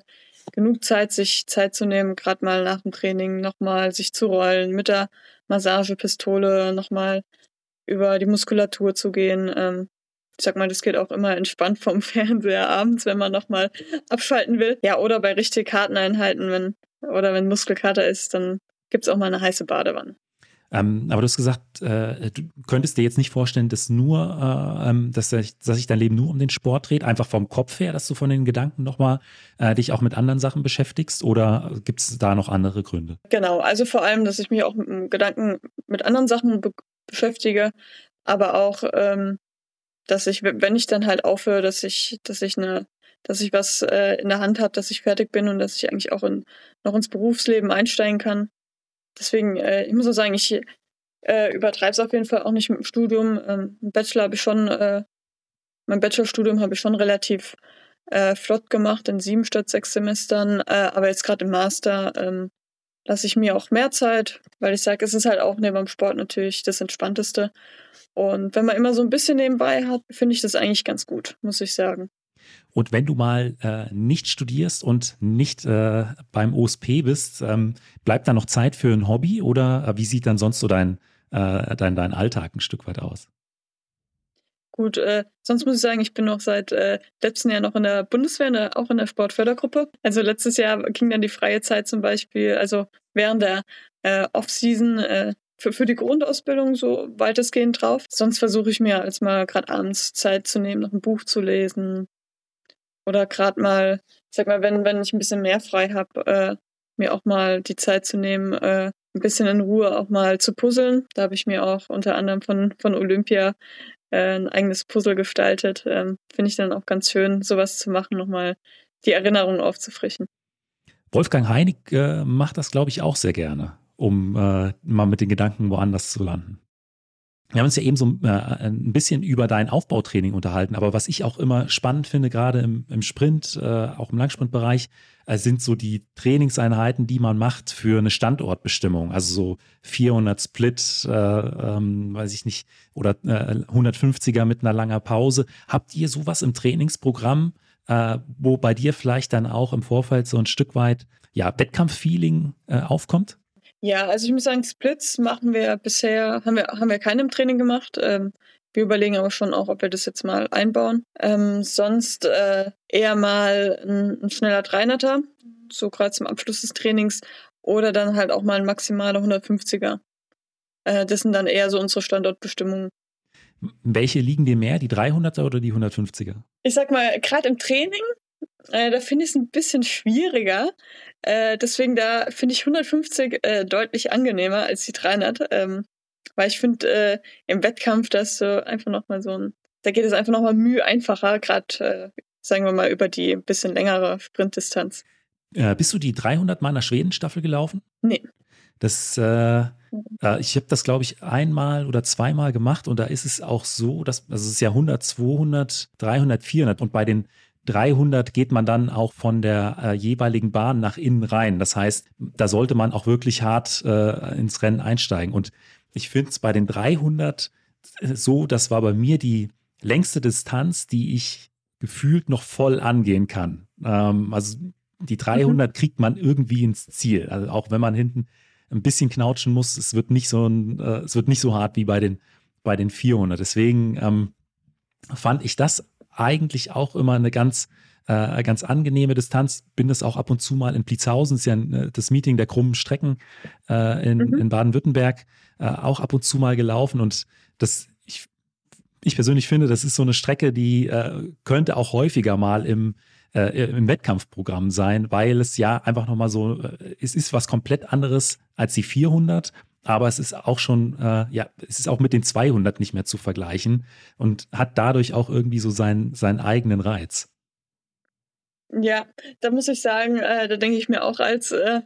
genug Zeit, sich Zeit zu nehmen, gerade mal nach dem Training nochmal sich zu rollen, mit der Massagepistole nochmal über die Muskulatur zu gehen. Ähm, ich sag mal, das geht auch immer entspannt vom Fernseher abends, wenn man nochmal abschalten will. Ja, oder bei richtig harten Einheiten, wenn, oder wenn Muskelkater ist, dann gibt's auch mal eine heiße Badewanne. Ähm, aber du hast gesagt, äh, du könntest dir jetzt nicht vorstellen, dass nur, äh, ähm, dass, dass sich dein Leben nur um den Sport dreht, einfach vom Kopf her, dass du von den Gedanken nochmal äh, dich auch mit anderen Sachen beschäftigst oder gibt es da noch andere Gründe? Genau, also vor allem, dass ich mich auch mit Gedanken mit anderen Sachen be beschäftige, aber auch, ähm, dass ich, wenn ich dann halt aufhöre, dass ich, dass ich eine, dass ich was äh, in der Hand habe, dass ich fertig bin und dass ich eigentlich auch in, noch ins Berufsleben einsteigen kann. Deswegen, äh, ich muss auch sagen, ich äh, übertreibe es auf jeden Fall auch nicht mit dem Studium. Ähm, Bachelor habe ich schon, äh, mein Bachelorstudium habe ich schon relativ äh, flott gemacht in sieben statt sechs Semestern. Äh, aber jetzt gerade im Master ähm, lasse ich mir auch mehr Zeit, weil ich sage, es ist halt auch neben dem Sport natürlich das Entspannteste. Und wenn man immer so ein bisschen nebenbei hat, finde ich das eigentlich ganz gut, muss ich sagen. Und wenn du mal äh, nicht studierst und nicht äh, beim OSP bist, ähm, bleibt da noch Zeit für ein Hobby oder äh, wie sieht dann sonst so dein, äh, dein, dein Alltag ein Stück weit aus? Gut, äh, sonst muss ich sagen, ich bin noch seit äh, letzten Jahr noch in der Bundeswehr, der, auch in der Sportfördergruppe. Also letztes Jahr ging dann die freie Zeit zum Beispiel, also während der äh, Off-Season äh, für, für die Grundausbildung so weitestgehend drauf. Sonst versuche ich mir als mal gerade abends Zeit zu nehmen, noch ein Buch zu lesen, oder gerade mal, sag mal, wenn, wenn ich ein bisschen mehr frei habe, äh, mir auch mal die Zeit zu nehmen, äh, ein bisschen in Ruhe auch mal zu puzzeln. Da habe ich mir auch unter anderem von, von Olympia äh, ein eigenes Puzzle gestaltet. Ähm, Finde ich dann auch ganz schön, sowas zu machen, nochmal die Erinnerung aufzufrischen. Wolfgang Heinig äh, macht das, glaube ich, auch sehr gerne, um äh, mal mit den Gedanken woanders zu landen. Wir haben uns ja eben so äh, ein bisschen über dein Aufbautraining unterhalten, aber was ich auch immer spannend finde, gerade im, im Sprint, äh, auch im Langsprintbereich, äh, sind so die Trainingseinheiten, die man macht für eine Standortbestimmung. Also so 400 Split, äh, ähm, weiß ich nicht, oder äh, 150er mit einer langer Pause. Habt ihr sowas im Trainingsprogramm, äh, wo bei dir vielleicht dann auch im Vorfeld so ein Stück weit ja, Wettkampffeeling äh, aufkommt? Ja, also ich muss sagen, Splits machen wir bisher, haben wir, haben wir keine im Training gemacht. Ähm, wir überlegen aber schon auch, ob wir das jetzt mal einbauen. Ähm, sonst äh, eher mal ein, ein schneller 300er, so gerade zum Abschluss des Trainings, oder dann halt auch mal ein maximaler 150er. Äh, das sind dann eher so unsere Standortbestimmungen. Welche liegen dir mehr, die 300er oder die 150er? Ich sag mal, gerade im Training äh, da finde ich es ein bisschen schwieriger. Äh, deswegen da finde ich 150 äh, deutlich angenehmer als die 300. Ähm, weil ich finde, äh, im Wettkampf, da ist so einfach nochmal so ein, da geht es einfach nochmal mühe einfacher, gerade, äh, sagen wir mal, über die bisschen längere Sprintdistanz. Äh, bist du die 300 Mal nach Schweden-Staffel gelaufen? Nee. Das, äh, äh, ich habe das, glaube ich, einmal oder zweimal gemacht und da ist es auch so, dass, also es ist ja 100, 200, 300, 400 und bei den 300 geht man dann auch von der äh, jeweiligen Bahn nach innen rein. Das heißt, da sollte man auch wirklich hart äh, ins Rennen einsteigen. Und ich finde es bei den 300 äh, so, das war bei mir die längste Distanz, die ich gefühlt noch voll angehen kann. Ähm, also die 300 mhm. kriegt man irgendwie ins Ziel. Also auch wenn man hinten ein bisschen knautschen muss, es wird nicht so, ein, äh, es wird nicht so hart wie bei den, bei den 400. Deswegen ähm, fand ich das eigentlich auch immer eine ganz, äh, ganz angenehme Distanz. Bin das auch ab und zu mal in Pliezhausen, ist ja äh, das Meeting der krummen Strecken äh, in, mhm. in Baden-Württemberg, äh, auch ab und zu mal gelaufen. Und das, ich, ich persönlich finde, das ist so eine Strecke, die äh, könnte auch häufiger mal im, äh, im Wettkampfprogramm sein, weil es ja einfach nochmal so, es ist was komplett anderes als die 400 aber es ist auch schon, äh, ja, es ist auch mit den 200 nicht mehr zu vergleichen und hat dadurch auch irgendwie so seinen, seinen eigenen Reiz. Ja, da muss ich sagen, äh, da denke ich mir auch als, äh,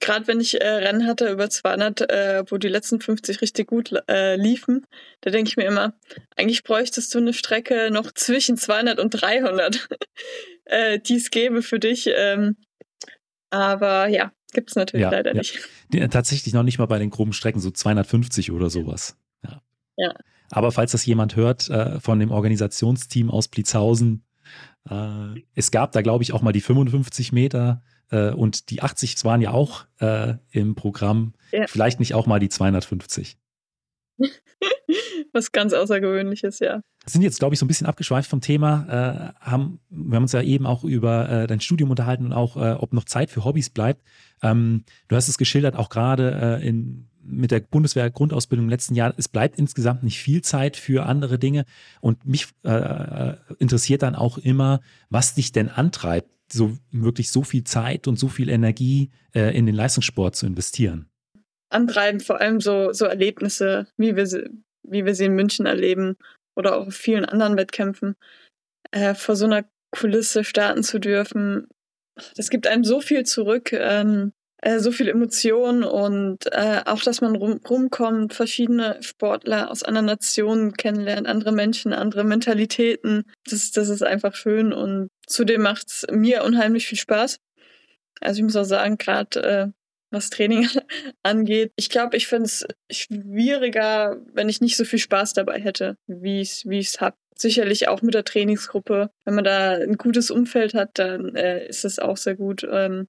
gerade wenn ich äh, Rennen hatte über 200, äh, wo die letzten 50 richtig gut äh, liefen, da denke ich mir immer, eigentlich bräuchtest du eine Strecke noch zwischen 200 und 300, äh, die es gäbe für dich. Ähm, aber ja, Gibt es natürlich ja, leider ja. nicht. Die, tatsächlich noch nicht mal bei den groben Strecken, so 250 oder sowas. Ja. ja. Aber falls das jemand hört äh, von dem Organisationsteam aus Blitzhausen, äh, es gab da, glaube ich, auch mal die 55 Meter äh, und die 80 waren ja auch äh, im Programm. Vielleicht nicht auch mal die 250. Was ganz Außergewöhnliches, ja. Sind jetzt, glaube ich, so ein bisschen abgeschweift vom Thema. Äh, haben, wir haben uns ja eben auch über äh, dein Studium unterhalten und auch, äh, ob noch Zeit für Hobbys bleibt. Ähm, du hast es geschildert, auch gerade äh, in mit der Bundeswehr-Grundausbildung im letzten Jahr, es bleibt insgesamt nicht viel Zeit für andere Dinge. Und mich äh, interessiert dann auch immer, was dich denn antreibt, so wirklich so viel Zeit und so viel Energie äh, in den Leistungssport zu investieren. Antreiben vor allem so, so Erlebnisse, wie wir, sie, wie wir sie in München erleben oder auch auf vielen anderen Wettkämpfen, äh, vor so einer Kulisse starten zu dürfen. Das gibt einem so viel zurück, ähm, äh, so viel Emotionen und äh, auch, dass man rum, rumkommt, verschiedene Sportler aus anderen Nationen kennenlernt, andere Menschen, andere Mentalitäten. Das, das ist einfach schön und zudem macht es mir unheimlich viel Spaß. Also ich muss auch sagen, gerade äh, was Training angeht. Ich glaube, ich finde es schwieriger, wenn ich nicht so viel Spaß dabei hätte, wie ich es wie ich's habe. Sicherlich auch mit der Trainingsgruppe. Wenn man da ein gutes Umfeld hat, dann äh, ist es auch sehr gut. Ähm,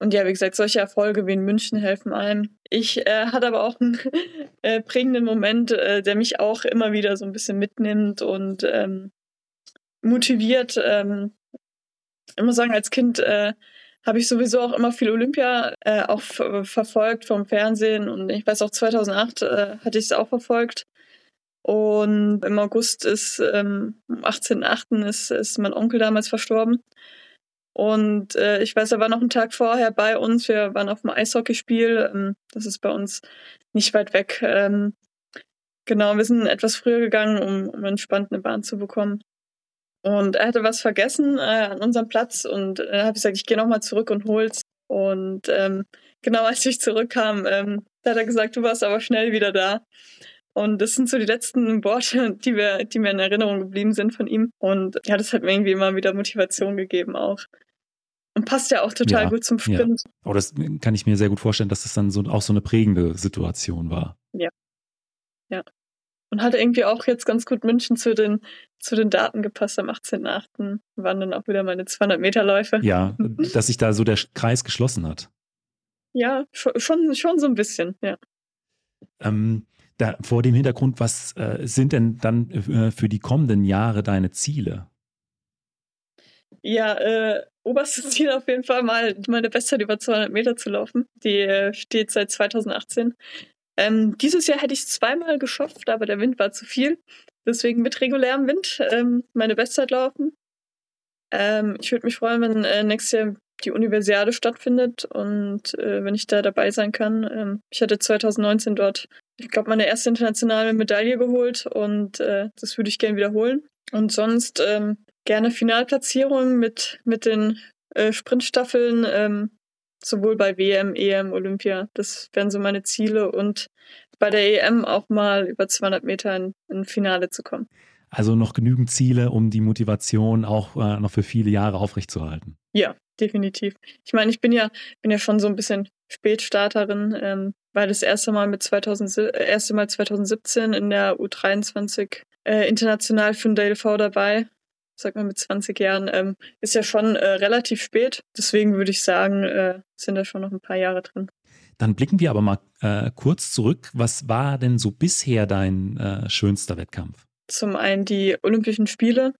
und ja, wie gesagt, solche Erfolge wie in München helfen einem. Ich äh, hatte aber auch einen äh, prägenden Moment, äh, der mich auch immer wieder so ein bisschen mitnimmt und ähm, motiviert. Ähm, ich muss sagen, als Kind äh, habe ich sowieso auch immer viel Olympia äh, auch verfolgt vom Fernsehen und ich weiß auch 2008 äh, hatte ich es auch verfolgt. Und im August ist, ähm, am 18.8. Ist, ist mein Onkel damals verstorben. Und äh, ich weiß, er war noch einen Tag vorher bei uns. Wir waren auf dem Eishockeyspiel. Ähm, das ist bei uns nicht weit weg. Ähm, genau, wir sind etwas früher gegangen, um, um entspannt eine Bahn zu bekommen. Und er hatte was vergessen äh, an unserem Platz und dann habe ich gesagt, ich gehe nochmal zurück und hol's. Und ähm, genau als ich zurückkam, ähm, da hat er gesagt, du warst aber schnell wieder da. Und das sind so die letzten Worte, die, wir, die mir in Erinnerung geblieben sind von ihm. Und ja, das hat mir irgendwie immer wieder Motivation gegeben auch. Und passt ja auch total Ja, gut zum ja. Sprint. Aber das kann ich mir sehr gut vorstellen, dass das dann so, auch so eine prägende Situation war. Und hat irgendwie auch jetzt ganz gut München zu den, zu den Daten gepasst. Am 18.8. waren dann auch wieder meine 200 Meter Läufe. Ja, dass sich da so der Kreis geschlossen hat. Ja, schon, schon, so ein bisschen, ja. Ähm, da, vor dem Hintergrund, was äh, sind denn dann äh, für die kommenden Jahre deine Ziele? Ja, äh, oberstes Ziel auf jeden Fall mal meine Bestzeit über 200 Meter zu laufen. Die äh, steht seit 2018. Ähm, dieses Jahr hätte ich es zweimal geschafft, aber der Wind war zu viel. Deswegen mit regulärem Wind ähm, meine Bestzeit laufen. Ähm, ich würde mich freuen, wenn äh, nächstes Jahr die Universiade stattfindet und äh, wenn ich da dabei sein kann. Ähm, ich hatte 2019 dort, ich glaube, meine erste internationale Medaille geholt und äh, das würde ich gerne wiederholen. Und sonst ähm, gerne Finalplatzierungen mit, mit den äh, Sprintstaffeln, ähm, sowohl bei WM, EM, Olympia. Das wären so meine Ziele und bei der EM auch mal über 200 Meter in, in Finale zu kommen. Also noch genügend Ziele, um die Motivation auch äh, noch für viele Jahre aufrechtzuerhalten. Ja, definitiv. Ich meine, ich bin ja, bin ja schon so ein bisschen Spätstarterin, ähm, war das erste Mal mit 2000, äh, erste Mal 2017 in der U23 äh, international für den DLV dabei. Sag mal mit 20 Jahren, ähm, ist ja schon äh, relativ spät. Deswegen würde ich sagen, äh, sind da schon noch ein paar Jahre drin. Dann blicken wir aber mal äh, kurz zurück. Was war denn so bisher dein äh, schönster Wettkampf? Zum einen die Olympischen Spiele,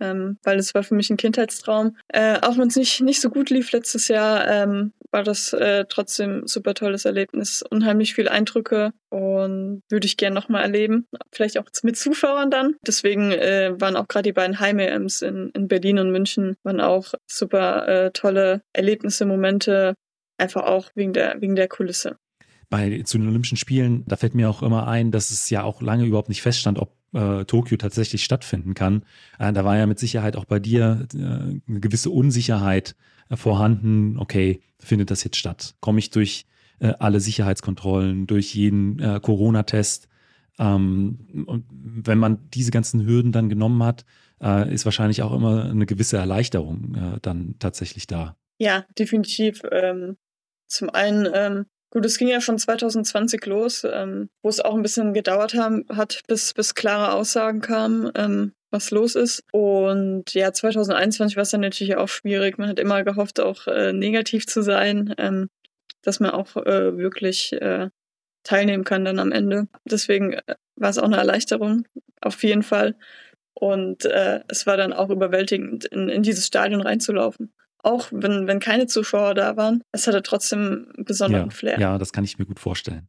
ähm, weil das war für mich ein Kindheitstraum. Äh, auch wenn es nicht, nicht so gut lief letztes Jahr, ähm, war das äh, trotzdem ein super tolles Erlebnis. Unheimlich viele Eindrücke und würde ich gern nochmal erleben. Vielleicht auch mit Zuschauern dann. Deswegen äh, waren auch gerade die beiden Heim-EMs in, in Berlin und München waren auch super äh, tolle Erlebnisse, Momente, einfach auch wegen der, wegen der Kulisse. Bei zu den Olympischen Spielen, da fällt mir auch immer ein, dass es ja auch lange überhaupt nicht feststand, ob äh, Tokio tatsächlich stattfinden kann. Äh, da war ja mit Sicherheit auch bei dir äh, eine gewisse Unsicherheit äh, vorhanden. Okay, findet das jetzt statt? Komme ich durch äh, alle Sicherheitskontrollen, durch jeden äh, Corona-Test? Ähm, und wenn man diese ganzen Hürden dann genommen hat, ist wahrscheinlich auch immer eine gewisse Erleichterung dann tatsächlich da. Ja, definitiv. Ähm, zum einen, ähm, gut, es ging ja schon 2020 los, ähm, wo es auch ein bisschen gedauert haben, hat, bis, bis klare Aussagen kamen, ähm, was los ist. Und ja, 2021 war es dann natürlich auch schwierig. Man hat immer gehofft, auch äh, negativ zu sein, ähm, dass man auch äh, wirklich äh, teilnehmen kann dann am Ende. Deswegen äh, war es auch eine Erleichterung, auf jeden Fall. Und äh, es war dann auch überwältigend, in, in dieses Stadion reinzulaufen auch wenn, wenn keine Zuschauer da waren, es hatte trotzdem einen besonderen ja, Flair. Ja, das kann ich mir gut vorstellen.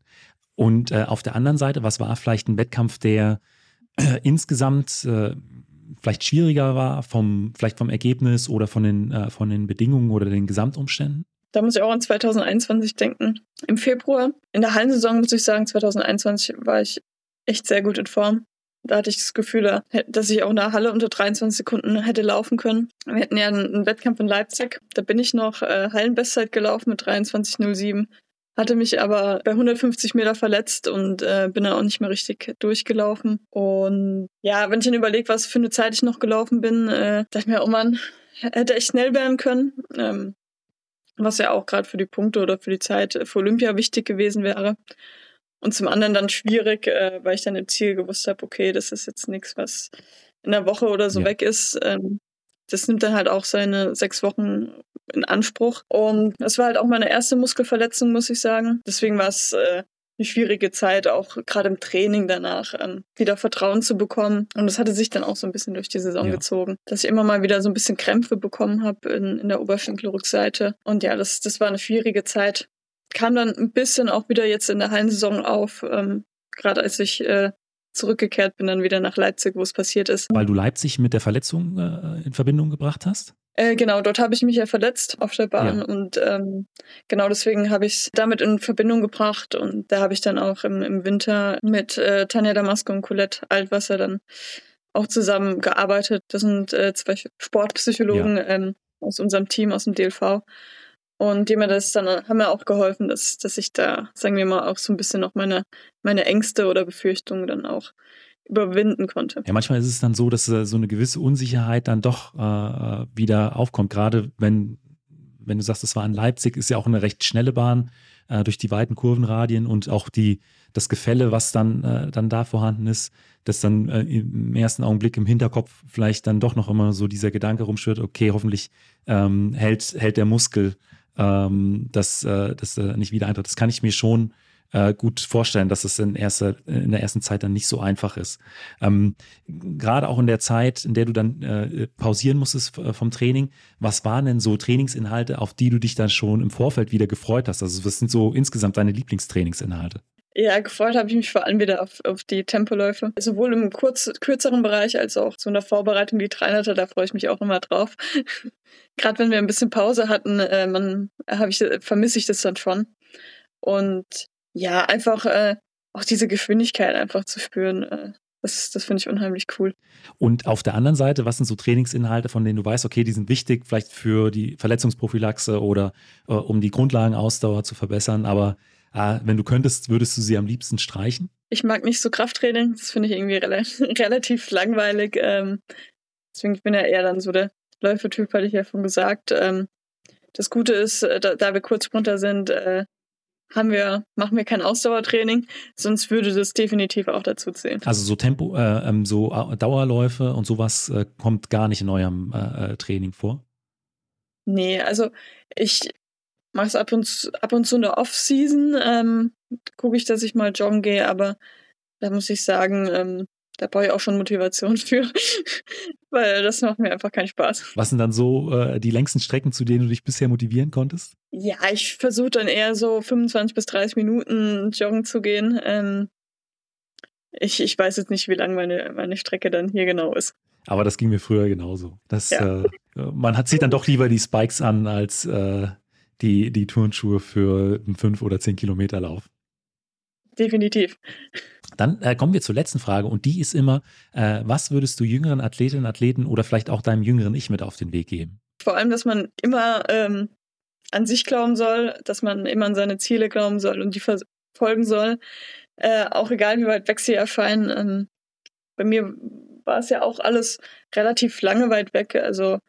Und äh, auf der anderen Seite, was war vielleicht ein Wettkampf, der äh, insgesamt äh, vielleicht schwieriger war, vom, vielleicht vom Ergebnis oder von den, äh, von den Bedingungen oder den Gesamtumständen? Da muss ich auch an 2021 denken. Im Februar, in der Hallensaison muss ich sagen, 2021 war ich echt sehr gut in Form. Da hatte ich das Gefühl, dass ich auch in der Halle unter 23 Sekunden hätte laufen können. Wir hatten ja einen Wettkampf in Leipzig. Da bin ich noch äh, Hallenbestzeit gelaufen mit 23,07. Hatte mich aber bei 150 Meter verletzt und äh, bin dann auch nicht mehr richtig durchgelaufen. Und ja, wenn ich dann überlege, was für eine Zeit ich noch gelaufen bin, äh, dachte ich mir, oh Mann, hätte echt schnell werden können. Ähm, was ja auch gerade für die Punkte oder für die Zeit für Olympia wichtig gewesen wäre. Und zum anderen dann schwierig, äh, weil ich dann im Ziel gewusst habe, okay, das ist jetzt nichts, was in einer Woche oder so Ja. weg ist. Ähm, das nimmt dann halt auch seine sechs Wochen in Anspruch. Und das war halt auch meine erste Muskelverletzung, muss ich sagen. Deswegen war es äh, eine schwierige Zeit, auch gerade im Training danach ähm, wieder Vertrauen zu bekommen. Und das hatte sich dann auch so ein bisschen durch die Saison Ja. gezogen, dass ich immer mal wieder so ein bisschen Krämpfe bekommen habe in, in der Oberschenkelrückseite. Und ja, das, das war eine schwierige Zeit. Kam dann ein bisschen auch wieder jetzt in der Hallensaison auf, ähm, gerade als ich äh, zurückgekehrt bin, dann wieder nach Leipzig, wo es passiert ist. Weil du Leipzig mit der Verletzung äh, in Verbindung gebracht hast? Äh, genau, dort habe ich mich ja verletzt auf der Bahn Ja. und ähm, genau deswegen habe ich es damit in Verbindung gebracht und da habe ich dann auch im, im Winter mit äh, Tanja Damasko und Colette Altwasser dann auch zusammen gearbeitet. Das sind äh, zwei Sportpsychologen ja. ähm, aus unserem Team, aus dem DLV. Und die mir das dann haben mir auch geholfen, dass, dass ich da, sagen wir mal, auch so ein bisschen noch meine, meine Ängste oder Befürchtungen dann auch überwinden konnte. Ja, manchmal ist es dann so, dass äh, so eine gewisse Unsicherheit dann doch äh, wieder aufkommt. Gerade wenn, wenn du sagst, es war in Leipzig, ist ja auch eine recht schnelle Bahn äh, durch die weiten Kurvenradien und auch die, das Gefälle, was dann, äh, dann da vorhanden ist, dass dann äh, im ersten Augenblick im Hinterkopf vielleicht dann doch noch immer so dieser Gedanke rumschwirrt, okay, hoffentlich ähm, hält, hält der Muskel ähm, das, äh, das äh, nicht wieder eintritt. Das kann ich mir schon äh, gut vorstellen, dass es in, erster, in der ersten Zeit dann nicht so einfach ist. Ähm, Gerade auch in der Zeit, in der du dann äh, pausieren musstest äh, vom Training, was waren denn so Trainingsinhalte, auf die du dich dann schon im Vorfeld wieder gefreut hast? Also was sind so insgesamt deine Lieblingstrainingsinhalte? Ja, gefreut habe ich mich vor allem wieder auf, auf die Tempoläufe. Sowohl im kurz, kürzeren Bereich als auch in der Vorbereitung die 300 da freue ich mich auch immer drauf. Gerade wenn wir ein bisschen Pause hatten, äh, ich, vermisse ich das dann schon. Und ja, einfach äh, auch diese Geschwindigkeit einfach zu spüren, äh, das, das finde ich unheimlich cool. Und auf der anderen Seite, was sind so Trainingsinhalte, von denen du weißt, okay, die sind wichtig, vielleicht für die Verletzungsprophylaxe oder äh, um die Grundlagenausdauer zu verbessern, aber äh, wenn du könntest, würdest du sie am liebsten streichen? Ich mag nicht so Krafttraining, das finde ich irgendwie rel relativ langweilig. Ähm, deswegen bin ich ja eher dann so der Läufertyp, hatte ich ja schon gesagt. Ähm, das Gute ist, äh, da, da wir Kurzsprinter sind, äh, haben wir, machen wir kein Ausdauertraining, sonst würde das definitiv auch dazu zählen. Also so Tempo, äh, ähm, so Dauerläufe und sowas äh, kommt gar nicht in eurem äh, äh Training vor? Nee, also ich mache es ab und, ab und zu in der Off-Season, ähm, gucke ich, dass ich mal joggen gehe, aber da muss ich sagen, ähm, da brauche ich auch schon Motivation für, weil das macht mir einfach keinen Spaß. Was sind dann so äh, die längsten Strecken, zu denen du dich bisher motivieren konntest? Ja, ich versuche dann eher so 25 bis 30 Minuten joggen zu gehen. Ähm, ich, ich weiß jetzt nicht, wie lang meine, meine Strecke dann hier genau ist. Aber das ging mir früher genauso. Das, ja. äh, man hat sich dann doch lieber die Spikes an als äh, die, die Turnschuhe für einen 5 oder 10 Kilometer Lauf. Definitiv. Dann äh, kommen wir zur letzten Frage und die ist immer, äh, was würdest du jüngeren Athletinnen, Athleten oder vielleicht auch deinem jüngeren Ich mit auf den Weg geben? Vor allem, dass man immer ähm, an sich glauben soll, dass man immer an seine Ziele glauben soll und die verfolgen soll. Äh, auch egal, wie weit weg sie erscheinen. Ähm, bei mir war es ja auch alles relativ lange weit weg. Also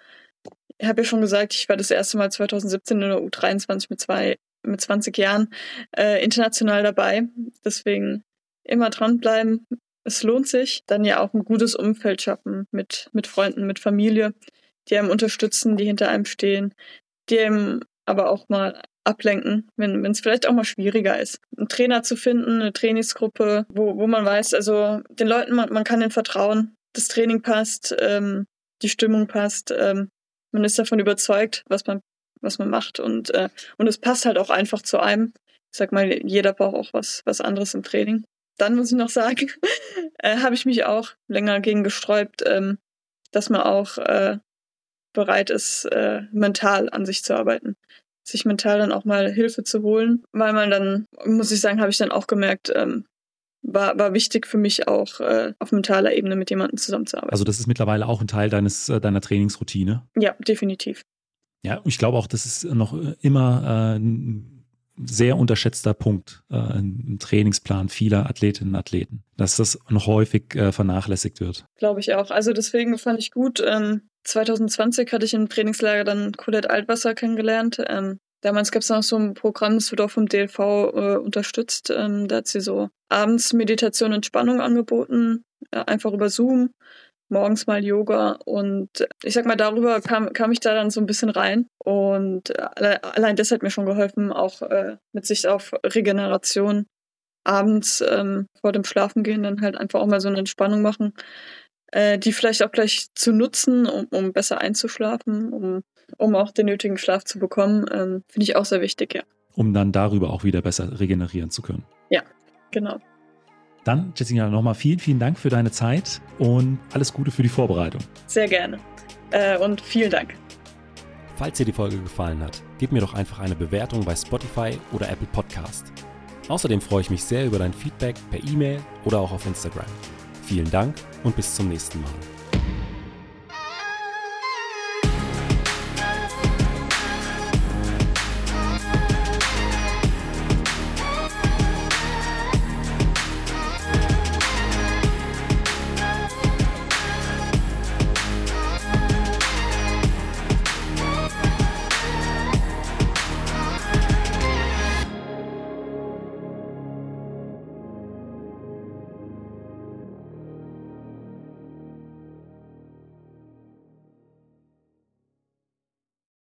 habe ja schon gesagt, ich war das erste Mal 2017 in der U23 mit zwei mit 20 Jahren äh, international dabei. Deswegen immer dranbleiben. Es lohnt sich. Dann ja auch ein gutes Umfeld schaffen mit, mit Freunden, mit Familie, die einem unterstützen, die hinter einem stehen, die einem aber auch mal ablenken, wenn es vielleicht auch mal schwieriger ist. Einen Trainer zu finden, eine Trainingsgruppe, wo, wo man weiß, also den Leuten, man, man kann ihnen vertrauen, das Training passt, ähm, die Stimmung passt, ähm, man ist davon überzeugt, was man, was man macht und, äh, und es passt halt auch einfach zu einem. Ich sag mal, jeder braucht auch was, was anderes im Training. Dann muss ich noch sagen, äh, habe ich mich auch länger gegen gesträubt, ähm, dass man auch äh, bereit ist, äh, mental an sich zu arbeiten. Sich mental dann auch mal Hilfe zu holen, weil man dann, muss ich sagen, habe ich dann auch gemerkt, ähm, war, war wichtig für mich auch äh, auf mentaler Ebene mit jemandem zusammenzuarbeiten. Also das ist mittlerweile auch ein Teil deines, äh, deiner Trainingsroutine? Ja, definitiv. Ja, ich glaube auch, das ist noch äh, immer äh, ein sehr unterschätzter Punkt äh, im Trainingsplan vieler Athletinnen und Athleten, dass das noch häufig äh, vernachlässigt wird. Glaube ich auch. Also deswegen fand ich gut, ähm, 2020 hatte ich im Trainingslager dann Colette Altwasser kennengelernt. Ähm, Damals gab es noch so ein Programm, das wird auch vom DLV äh, unterstützt. Ähm, da hat sie so abends Meditation und Entspannung angeboten, ja, einfach über Zoom, morgens mal Yoga. Und ich sag mal, darüber kam, kam ich da dann so ein bisschen rein. Und alle, allein das hat mir schon geholfen, auch äh, mit Sicht auf Regeneration abends ähm, vor dem Schlafengehen dann halt einfach auch mal so eine Entspannung machen äh, die vielleicht auch gleich zu nutzen, um, um besser einzuschlafen, um, um auch den nötigen Schlaf zu bekommen, ähm, finde ich auch sehr wichtig, ja. Um dann darüber auch wieder besser regenerieren zu können. Ja, genau. Dann, Jessica, nochmal vielen, vielen Dank für deine Zeit und alles Gute für die Vorbereitung. Sehr gerne. Äh, und vielen Dank. Falls dir die Folge gefallen hat, gib mir doch einfach eine Bewertung bei Spotify oder Apple Podcast. Außerdem freue ich mich sehr über dein Feedback per E-Mail oder auch auf Instagram. Vielen Dank und bis zum nächsten Mal.